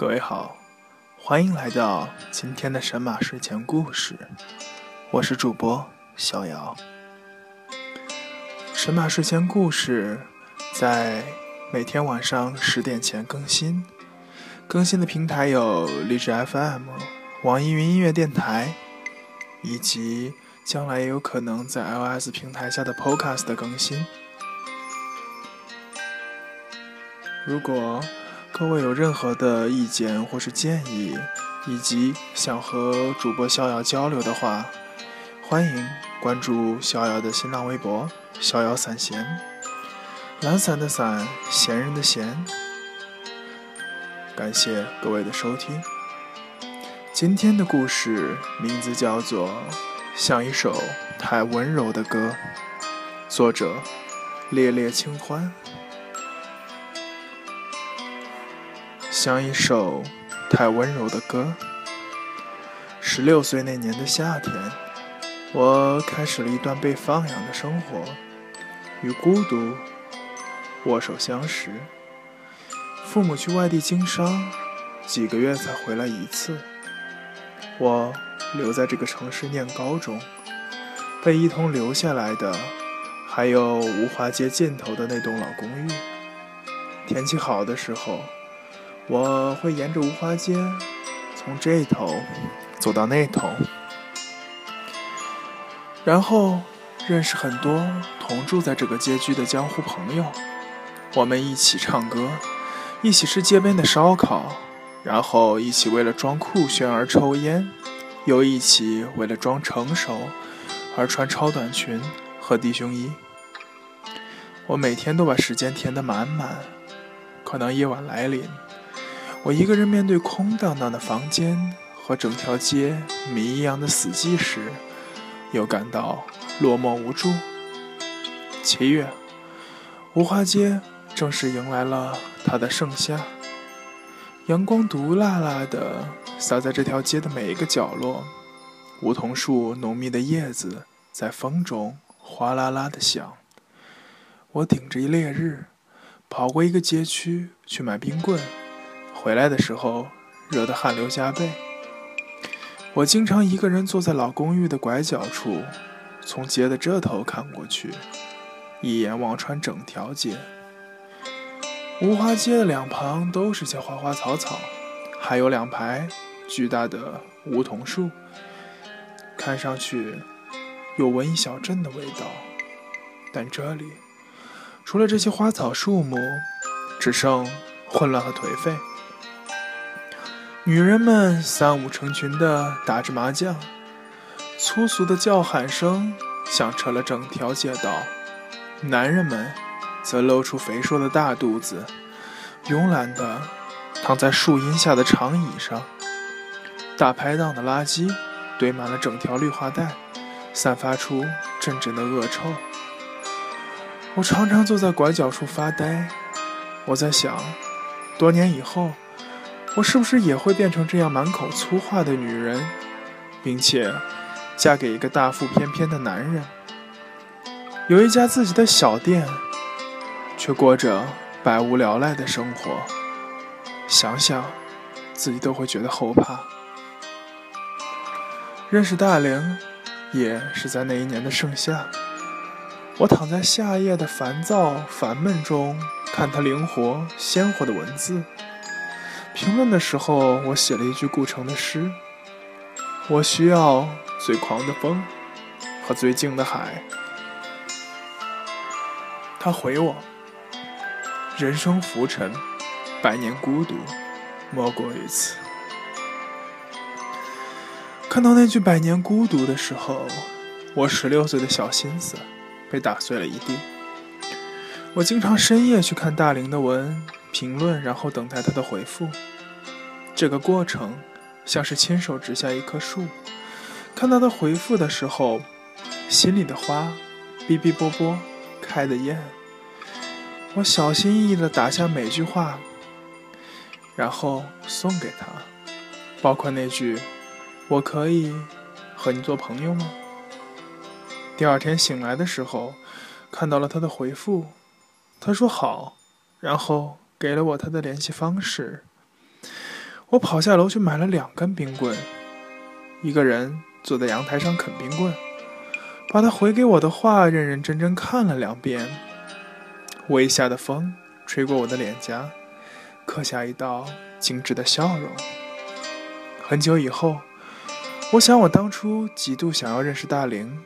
各位好，欢迎来到今天的神马睡前故事。我是主播逍遥。神马睡前故事在每天晚上十点前更新，更新的平台有荔枝 FM、网易云音乐电台，以及将来也有可能在 iOS 平台下的 Podcast 更新。如果各位有任何的意见或是建议，以及想和主播逍遥交流的话，欢迎关注逍遥的新浪微博“逍遥散闲”，懒散的散，闲人的闲。感谢各位的收听。今天的故事名字叫做《像一首太温柔的歌》，作者：烈烈清欢。像一首太温柔的歌。十六岁那年的夏天，我开始了一段被放养的生活，与孤独握手相识。父母去外地经商，几个月才回来一次。我留在这个城市念高中，被一同留下来的还有吴华街尽头的那栋老公寓。天气好的时候。我会沿着无花街，从这头走到那头，然后认识很多同住在这个街区的江湖朋友。我们一起唱歌，一起吃街边的烧烤，然后一起为了装酷炫而抽烟，又一起为了装成熟而穿超短裙和低胸衣。我每天都把时间填得满满，可能夜晚来临。我一个人面对空荡荡的房间和整条街谜一样的死寂时，又感到落寞无助。七月，无花街正式迎来了它的盛夏，阳光毒辣辣的洒在这条街的每一个角落，梧桐树浓密的叶子在风中哗啦啦的响。我顶着一烈日，跑过一个街区去买冰棍。回来的时候，热得汗流浃背。我经常一个人坐在老公寓的拐角处，从街的这头看过去，一眼望穿整条街。无花街的两旁都是些花花草草，还有两排巨大的梧桐树，看上去有文艺小镇的味道。但这里，除了这些花草树木，只剩混乱和颓废。女人们三五成群地打着麻将，粗俗的叫喊声响彻了整条街道。男人们则露出肥硕的大肚子，慵懒地躺在树荫下的长椅上。大排档的垃圾堆满了整条绿化带，散发出阵阵的恶臭。我常常坐在拐角处发呆，我在想，多年以后。我是不是也会变成这样满口粗话的女人，并且嫁给一个大腹翩翩的男人，有一家自己的小店，却过着百无聊赖的生活？想想，自己都会觉得后怕。认识大玲，也是在那一年的盛夏。我躺在夏夜的烦躁烦闷中，看她灵活鲜活的文字。评论的时候，我写了一句顾城的诗：“我需要最狂的风和最静的海。”他回我：“人生浮沉，百年孤独，莫过于此。”看到那句“百年孤独”的时候，我十六岁的小心思被打碎了一地。我经常深夜去看大龄的文。评论，然后等待他的回复。这个过程像是亲手植下一棵树，看到他回复的时候，心里的花哔哔啵啵开的艳。我小心翼翼地打下每句话，然后送给他，包括那句“我可以和你做朋友吗？”第二天醒来的时候，看到了他的回复，他说好，然后。给了我他的联系方式，我跑下楼去买了两根冰棍，一个人坐在阳台上啃冰棍，把他回给我的话认认真真看了两遍。微下的风吹过我的脸颊，刻下一道精致的笑容。很久以后，我想我当初极度想要认识大玲，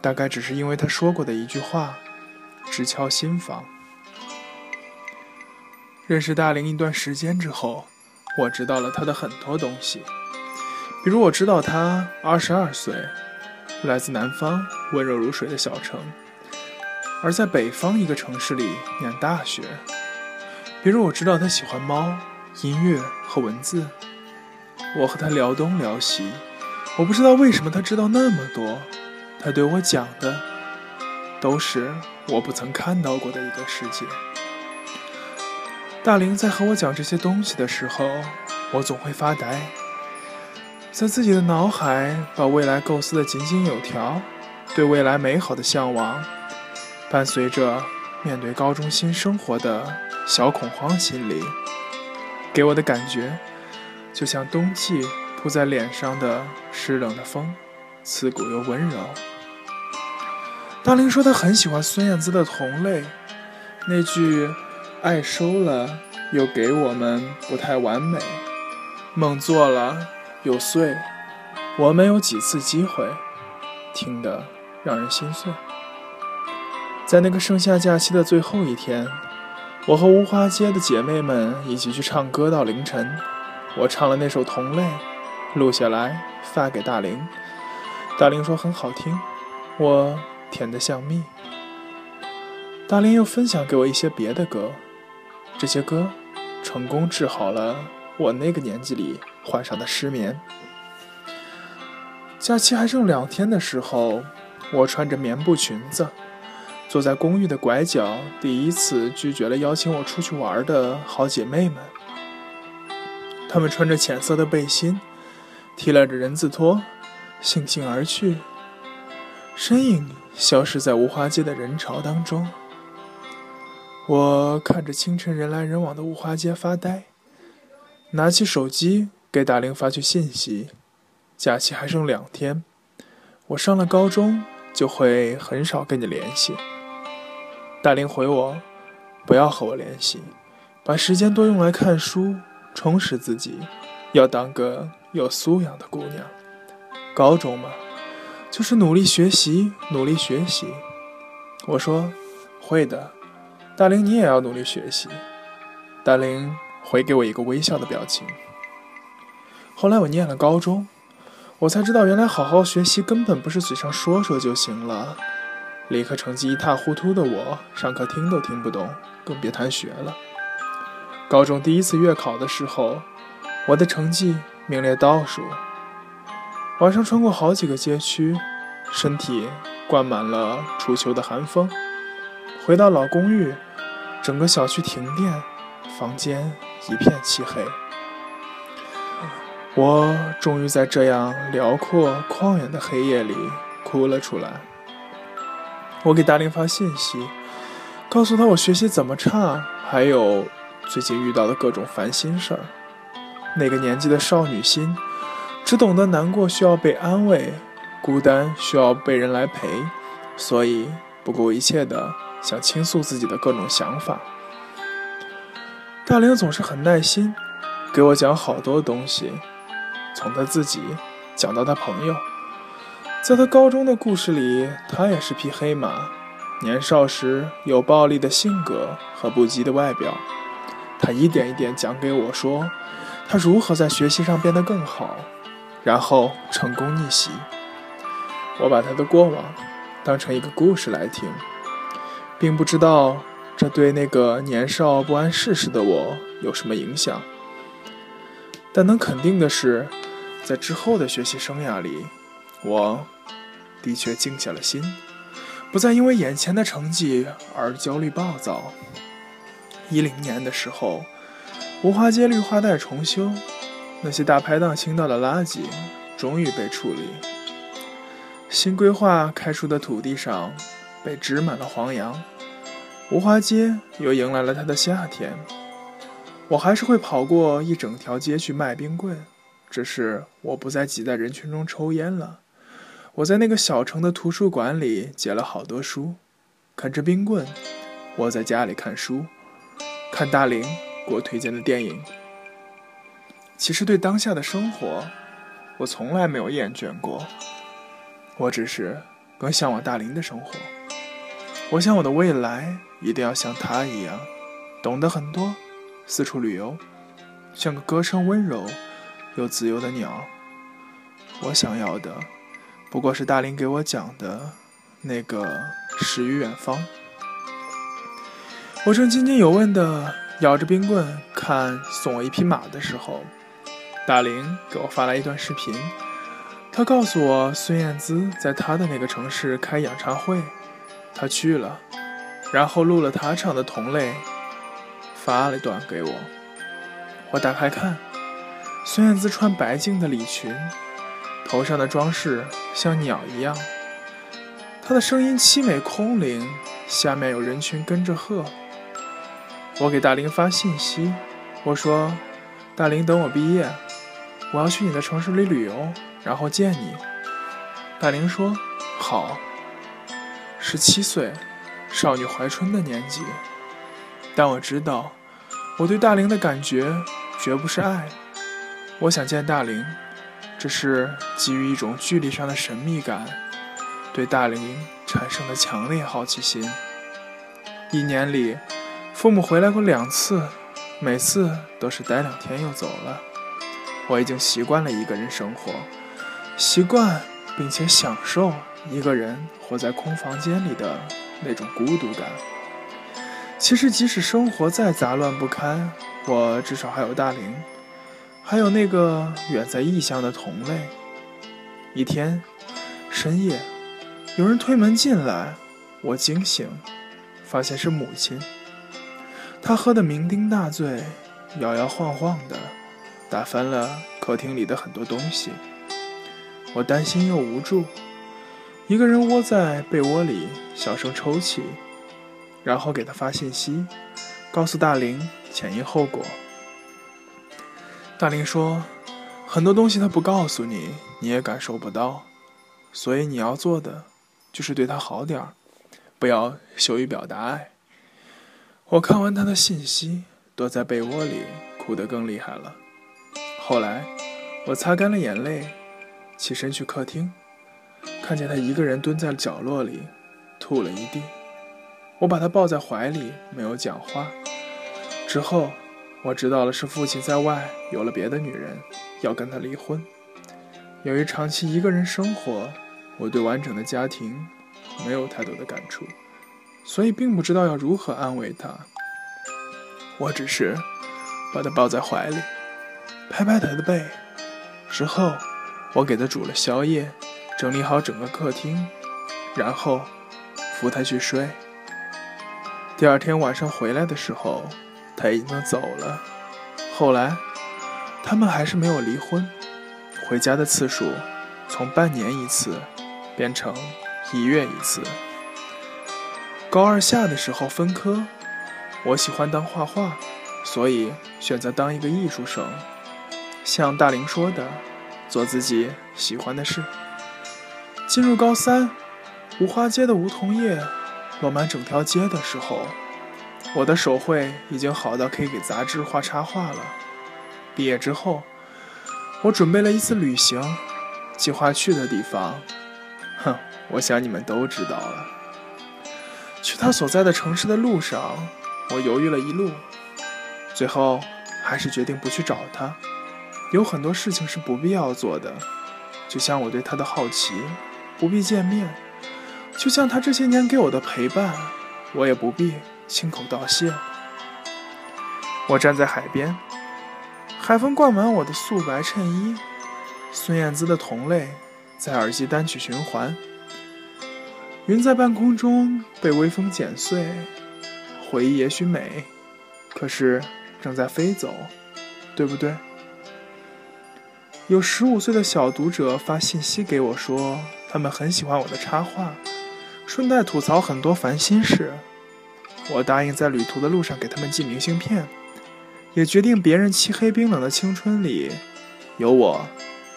大概只是因为他说过的一句话，直敲心房。认识大林一段时间之后。我知道了他的很多东西，比如我知道他二十二岁，来自南方温柔如水的小城，而在北方一个城市里念大学。比如我知道他喜欢猫、音乐和文字。我和他聊东聊西，我不知道为什么他知道那么多。他对我讲的都是我不曾看到过的一个世界。大玲在和我讲这些东西的时候，我总会发呆，在自己的脑海把未来构思的井井有条，对未来美好的向往，伴随着面对高中新生活的小恐慌心理，给我的感觉就像冬季扑在脸上的湿冷的风，刺骨又温柔。大玲说她很喜欢孙燕姿的《同类》，那句。爱收了，又给我们不太完美；梦做了，又碎。我们有几次机会，听得让人心碎。在那个盛夏假期的最后一天，我和无花街的姐妹们一起去唱歌到凌晨。我唱了那首《同类》，录下来发给大玲。大玲说很好听，我甜得像蜜。大林又分享给我一些别的歌。这些歌成功治好了我那个年纪里患上的失眠。假期还剩两天的时候，我穿着棉布裙子，坐在公寓的拐角，第一次拒绝了邀请我出去玩的好姐妹们。她们穿着浅色的背心，提拉着人字拖，悻悻而去，身影消失在无花街的人潮当中。我看着清晨人来人往的五花街发呆，拿起手机给大玲发去信息。假期还剩两天，我上了高中就会很少跟你联系。大玲回我，不要和我联系，把时间多用来看书，充实自己，要当个有素养的姑娘。高中嘛，就是努力学习，努力学习。我说，会的。大玲，你也要努力学习。大玲回给我一个微笑的表情。后来我念了高中，我才知道原来好好学习根本不是嘴上说说就行了。理科成绩一塌糊涂的我，上课听都听不懂，更别谈学了。高中第一次月考的时候，我的成绩名列倒数。晚上穿过好几个街区，身体灌满了初秋的寒风。回到老公寓。整个小区停电，房间一片漆黑。我终于在这样辽阔旷远的黑夜里哭了出来。我给大玲发信息，告诉她我学习怎么差，还有最近遇到的各种烦心事儿。那个年纪的少女心，只懂得难过需要被安慰，孤单需要被人来陪，所以不顾一切的。想倾诉自己的各种想法，大玲总是很耐心，给我讲好多东西，从他自己讲到他朋友。在他高中的故事里，他也是匹黑马，年少时有暴力的性格和不羁的外表。他一点一点讲给我说，他如何在学习上变得更好，然后成功逆袭。我把他的过往当成一个故事来听。并不知道这对那个年少不谙世事的我有什么影响，但能肯定的是，在之后的学习生涯里，我的确静下了心，不再因为眼前的成绩而焦虑暴躁。一零年的时候，无花街绿化带重修，那些大排档倾倒的垃圾终于被处理，新规划开出的土地上。被植满了黄杨，无花街又迎来了它的夏天。我还是会跑过一整条街去卖冰棍，只是我不再挤在人群中抽烟了。我在那个小城的图书馆里借了好多书，啃着冰棍。我在家里看书，看大林给我推荐的电影。其实对当下的生活，我从来没有厌倦过。我只是更向往大林的生活。我想我的未来一定要像他一样，懂得很多，四处旅游，像个歌声温柔又自由的鸟。我想要的，不过是大林给我讲的那个诗与远方。我正津津有味地咬着冰棍看送我一匹马的时候，大林给我发来一段视频。他告诉我，孙燕姿在他的那个城市开演唱会，他去了，然后录了他唱的《同类》，发了段给我。我打开看，孙燕姿穿白净的礼裙，头上的装饰像鸟一样，她的声音凄美空灵，下面有人群跟着和。我给大林发信息，我说：“大林，等我毕业，我要去你的城市里旅游，然后见你。”大林说：“好。”十七岁，少女怀春的年纪，但我知道，我对大林的感觉绝不是爱。我想见大林，只是基于一种距离上的神秘感，对大林产生了强烈好奇心。一年里。父母回来过两次，每次都是待两天又走了。我已经习惯了一个人生活，习惯并且享受一个人活在空房间里的那种孤独感。其实，即使生活再杂乱不堪，我至少还有大林，还有那个远在异乡的同类。一天深夜，有人推门进来，我惊醒，发现是母亲。她喝得酩酊大醉，摇摇晃晃的，打翻了客厅里的很多东西。我担心又无助，一个人窝在被窝里小声抽泣，然后给他发信息，告诉大林前因后果。大林说，很多东西他不告诉你，你也感受不到，所以你要做的就是对他好点儿，不要羞于表达爱。我看完他的信息，躲在被窝里哭得更厉害了。后来，我擦干了眼泪，起身去客厅，看见他一个人蹲在角落里，吐了一地。我把他抱在怀里，没有讲话。之后，我知道了是父亲在外有了别的女人，要跟他离婚。由于长期一个人生活，我对完整的家庭没有太多的感触。所以并不知道要如何安慰他，我只是把他抱在怀里，拍拍他的背。之后，我给他煮了宵夜，整理好整个客厅，然后扶他去睡。第二天晚上回来的时候，他已经走了。后来，他们还是没有离婚，回家的次数从半年一次变成一月一次。高二下的时候分科，我喜欢当画画，所以选择当一个艺术生。像大林说的，做自己喜欢的事。进入高三，五花街的梧桐叶落满整条街的时候，我的手绘已经好到可以给杂志画插画了。毕业之后，我准备了一次旅行，计划去的地方，哼，我想你们都知道了。去他所在的城市的路上，我犹豫了一路，最后还是决定不去找他。有很多事情是不必要做的，就像我对他的好奇，不必见面；就像他这些年给我的陪伴，我也不必亲口道谢。我站在海边，海风灌满我的素白衬衣，孙燕姿的《同类》在耳机单曲循环。云在半空中被微风剪碎，回忆也许美，可是正在飞走，对不对？有十五岁的小读者发信息给我说，他们很喜欢我的插画，顺带吐槽很多烦心事。我答应在旅途的路上给他们寄明信片，也决定别人漆黑冰冷的青春里，有我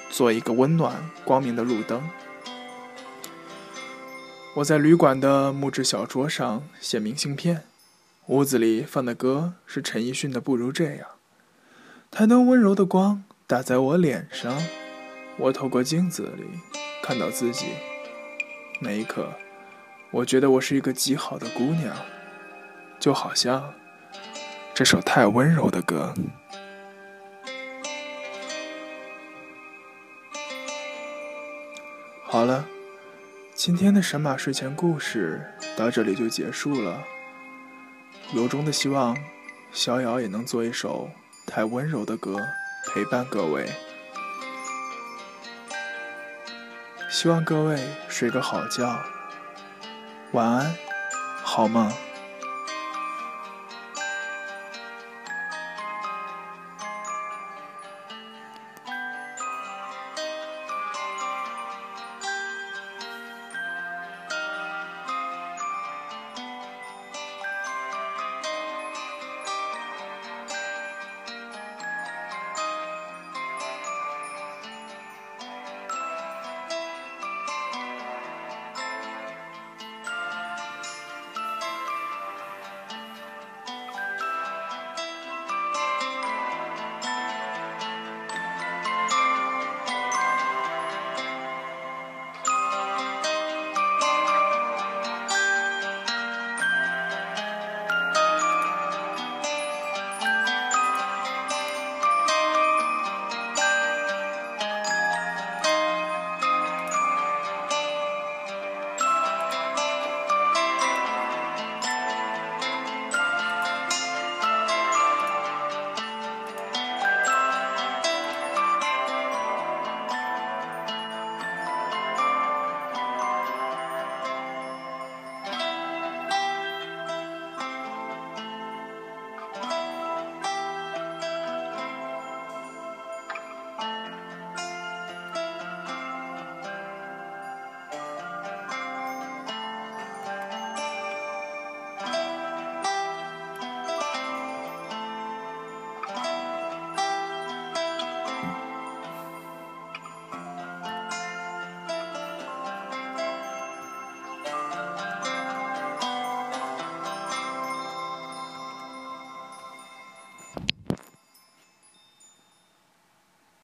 做一个温暖光明的路灯。我在旅馆的木质小桌上写明信片，屋子里放的歌是陈奕迅的《不如这样》。台灯温柔的光打在我脸上，我透过镜子里看到自己。那一刻，我觉得我是一个极好的姑娘，就好像这首太温柔的歌。好了，今天的神马睡前故事到这里就结束了。由衷的希望，逍遥也能做一首太温柔的歌陪伴各位。希望各位睡个好觉，晚安，好梦。